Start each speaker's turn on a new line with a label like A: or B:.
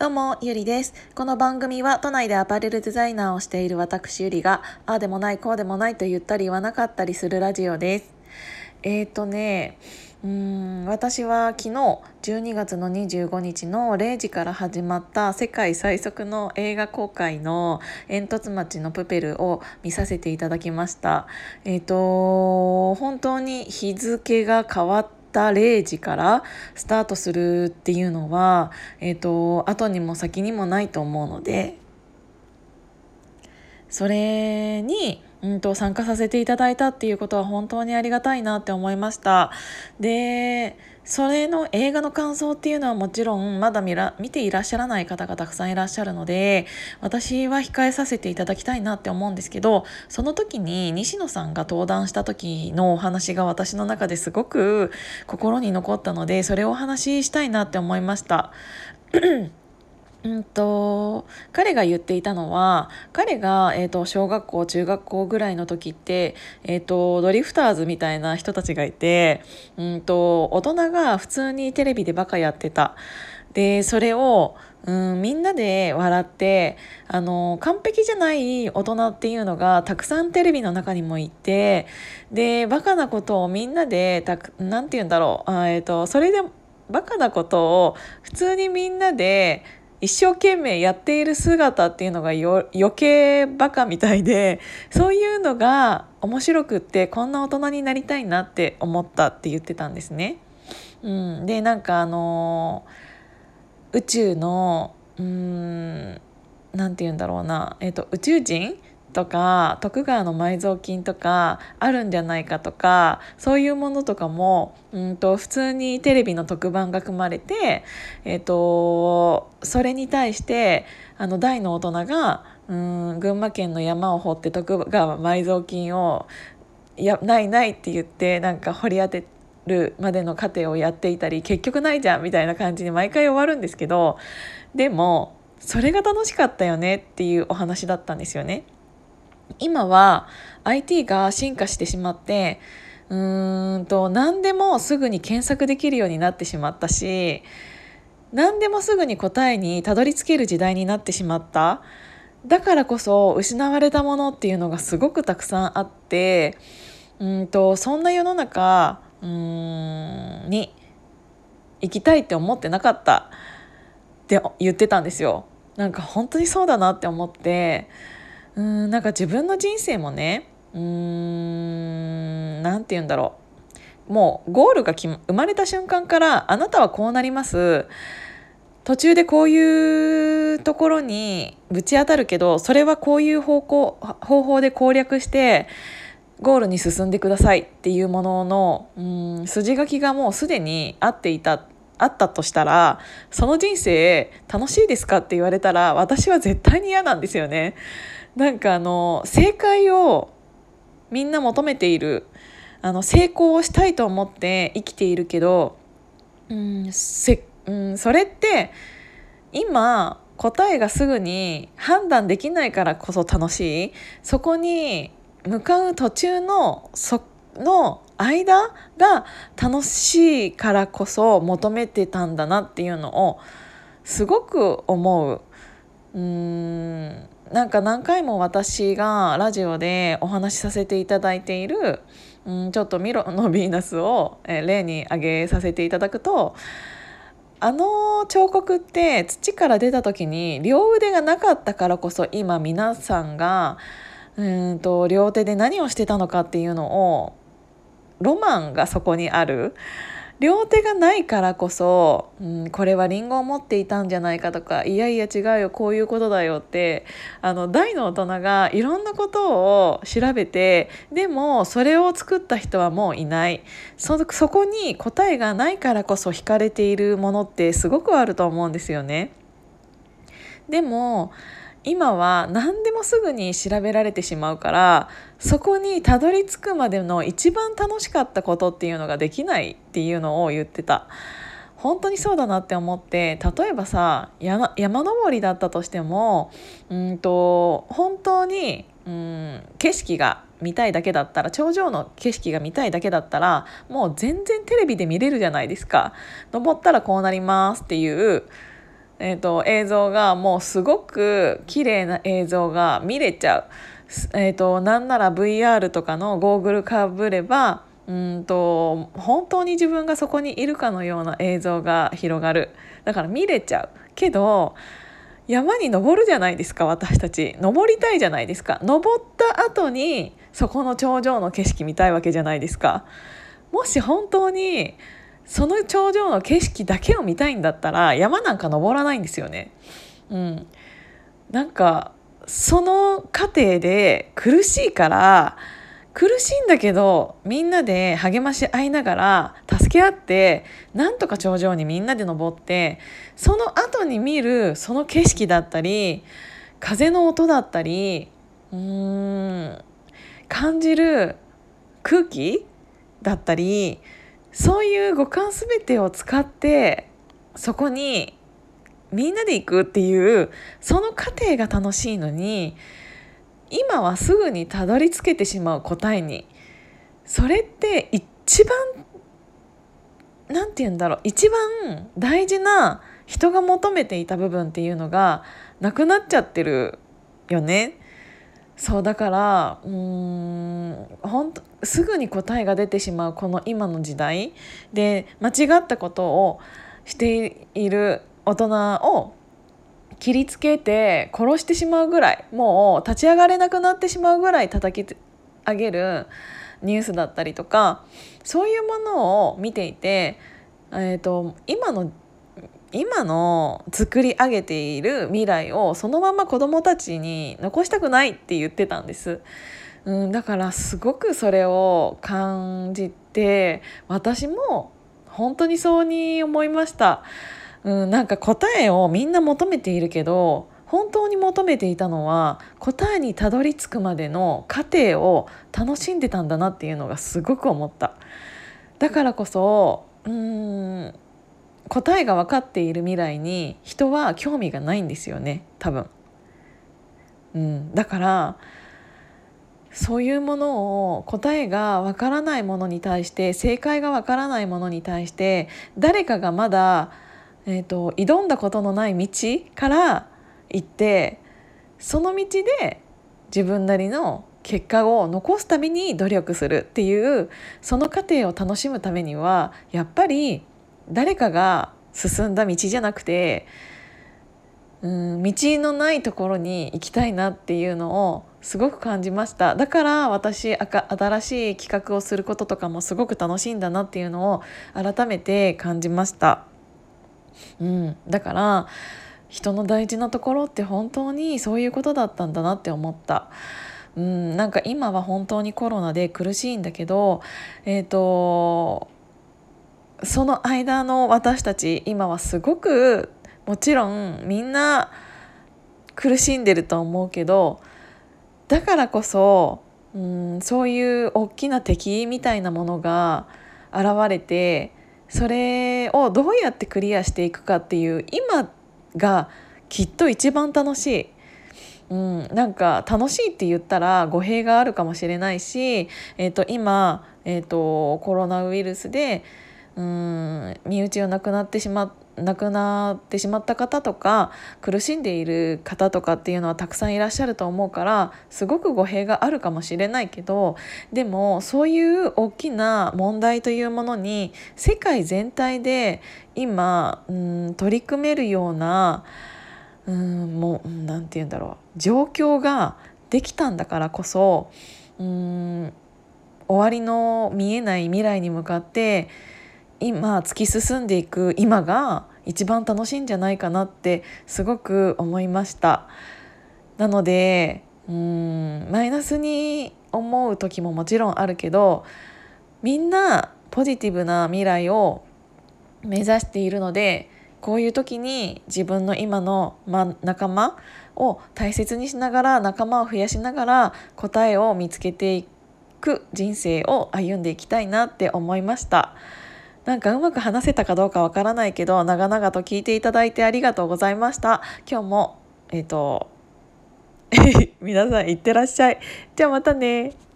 A: どうも、ゆりです。この番組は都内でアパレルデザイナーをしている私ゆりが、ああでもない、こうでもないと言ったり言わなかったりするラジオです。えーとね、うん私は昨日12月の25日の0時から始まった世界最速の映画公開の「煙突町のプペル」を見させていただきました。えーと本当に日付が変わってた0時からスタートするっていうのは、えー、と後にも先にもないと思うのでそれに、うん、と参加させていただいたっていうことは本当にありがたいなって思いましたでそれの映画の感想っていうのはもちろんまだ見ら見ていらっしゃらない方がたくさんいらっしゃるので私は控えさせていただきたいなって思うんですけどその時に西野さんが登壇した時のお話が私の中ですごく心に残ったのでそれをお話ししたいなって思いました。うんと彼が言っていたのは彼が、えーと、小学校中学校ぐらいの時って、えーと、ドリフターズみたいな人たちがいて、うんと、大人が普通にテレビでバカやってた。でそれを、うん、みんなで笑ってあの完璧じゃない大人っていうのがたくさんテレビの中にもいてでバカなことをみんなでたくなんて言うんだろうあ、えー、とそれでバカなことを普通にみんなで一生懸命やっている姿っていうのが余計バカみたいで そういうのが面白くってこんな大人になりたいなって思ったって言ってたんですね。うん、でなんかあの宇宙のうんなんて言うんだろうな、えーと、宇宙人とか徳川の埋蔵金とかあるんじゃないかとかそういうものとかもうんと普通にテレビの特番が組まれて、えーと、それに対してあの大の大人がうん群馬県の山を掘って徳川埋蔵金をやないないって言ってなんか掘り当てるまでの過程をやっていたり結局ないじゃんみたいな感じに毎回終わるんですけどでもそれが楽しかったよねっていうお話だったんですよね。今は IT が進化してしまってうーんと何でもすぐに検索できるようになってしまったし何でもすぐに答えにたどり着ける時代になってしまっただからこそ失われたものっていうのがすごくたくさんあってうんとそんな世の中うんに行きたいって思ってなかったって言ってたんですよ。なんか本当にそうだなって思ってうんなんか自分の人生もねうんなんて言うんだろうもうゴールが生まれた瞬間からあなたはこうなります途中でこういうところにぶち当たるけどそれはこういう方向方法で攻略してゴールに進んでくださいっていうもののうん筋書きがもうすでにあっていたあったとしたらその人生楽しいですかって言われたら私は絶対に嫌なんですよね。なんかあの正解をみんな求めているあの成功をしたいと思って生きているけど、うんせうん、それって今答えがすぐに判断できないからこそ楽しいそこに向かう途中のその間が楽しいからこそ求めてたんだなっていうのをすごく思う。うんなんか何回も私がラジオでお話しさせていただいている、うん、ちょっとミロのヴィーナスを、え例に挙げさせていただくとあの彫刻って土から出た時に両腕がなかったからこそ今皆さんがうんと両手で何をしてたのかっていうのをロマンがそこにある。両手がないからこそ、うん、これはリンゴを持っていたんじゃないかとかいやいや違うよこういうことだよってあの大の大人がいろんなことを調べてでもそれを作った人はもういないそそこに答えがないからこそ惹かれているものってすごくあると思うんですよね。でも今は何でもすぐに調べられてしまうからそこにたどり着くまでの一番楽しかったことっていうのができないっていうのを言ってた。本当にそうだなって思って例えばさ山山登りだったとしてもうんと本当にうん景色が見たいだけだったら頂上の景色が見たいだけだったらもう全然テレビで見れるじゃないですか登ったらこうなりますっていううえーと、映像がもうすごく綺麗な映像が見れちゃう。えーと、なんなら VR とかのゴーグルかぶればうんと本当に自分がそこにいるかのような映像が広がる。だから見れちゃう。けど山に登るじゃないですか私たち。登りたいじゃないですか。登った後にそこの頂上の景色見たいわけじゃないですか。もし本当にその頂上の景色だけを見たいんだったら山なんか登らないんですよね。うん、なんかその過程で苦しいから苦しいんだけどみんなで励まし合いながら助け合ってなんとか頂上にみんなで登ってその後に見るその景色だったり風の音だったりうーん感じる空気だったりそういう五感全てを使ってそこにみんなで行くっていうその過程が楽しいのに今はすぐにたどり着けてしまう答えにそれって一番何て言うんだろう一番大事な人が求めていた部分っていうのがなくなっちゃってるよね。そうだからうーん本当すぐに答えが出てしまうこの今の時代。で間違ったことをしている大人を切りつけて殺してしまうぐらいもう立ち上がれなくなってしまうぐらい叩き上げるニュースだったりとかそういうものを見ていて、えーと、今の今の作り上げている未来をそのまま子どもたちに残したくないって言ってたんです。うん、だからすごくそれを感じて私も本当にそうに思いました。うん、なんか答えをみんな求めているけど本当に求めていたのは答えにたどり着くまでの過程を楽しんでたんだなっていうのがすごく思っただからこそうん答えが分かっている未来に人は興味がないんですよね多分、うん、だからそういうものを答えがわからないものに対して正解がわからないものに対して誰かがまだえーと、挑んだことのない道から行ってその道で自分なりの結果を残すために努力するっていうその過程を楽しむためにはやっぱり誰かが進んだ道じゃなくてうん道のないところに行きたいなっていうのをすごく感じましただから私新しい企画をすることとかもすごく楽しいんだなっていうのを改めて感じました。うん、だから人の大事なところって本当にそういうことだったんだなって思った。うん、なんか今は本当にコロナで苦しいんだけど、えーと、その間の私たち今はすごくもちろんみんな苦しんでると思うけどだからこそ、うん、そういう大きな敵みたいなものが現れてそれをどうやってクリアしていくかっていう今がきっと一番楽しい。うん、なんか楽しいって言ったら語弊があるかもしれないし、えー、と今、えー、とコロナウイルスでうん身内を亡くなってしまっ亡くなってしまった方とか苦しんでいる方とかっていうのはたくさんいらっしゃると思うからすごく語弊があるかもしれないけどでもそういう大きな問題というものに世界全体で今うん取り組めるようなうんもう何て言うんだろう状況ができたんだからこそうん終わりの見えない未来に向かって今突き進んでいく今が一番楽しいんじゃないかなってすごく思いましたなのでうんマイナスに思う時ももちろんあるけどみんなポジティブな未来を目指しているのでこういう時に自分の今の、ま、仲間を大切にしながら仲間を増やしながら答えを見つけていく人生を歩んでいきたいなって思いました。なんかうまく話せたかどうかわからないけど長々と聞いていただいてありがとうございました。今日もえっ、ー、と皆さんいってらっしゃい。じゃあまたね。